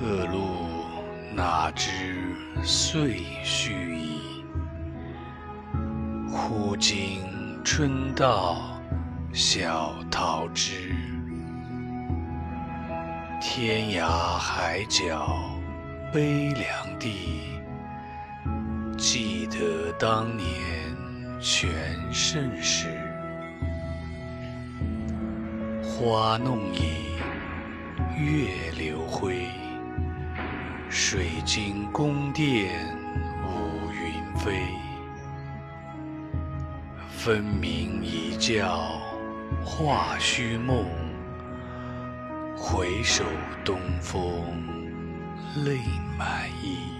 客路哪知岁序矣。忽今春到，小桃枝。天涯海角悲凉地，记得当年全盛时。花弄影，月流辉。水晶宫殿舞云飞，分明一觉化虚梦。回首东风泪满衣。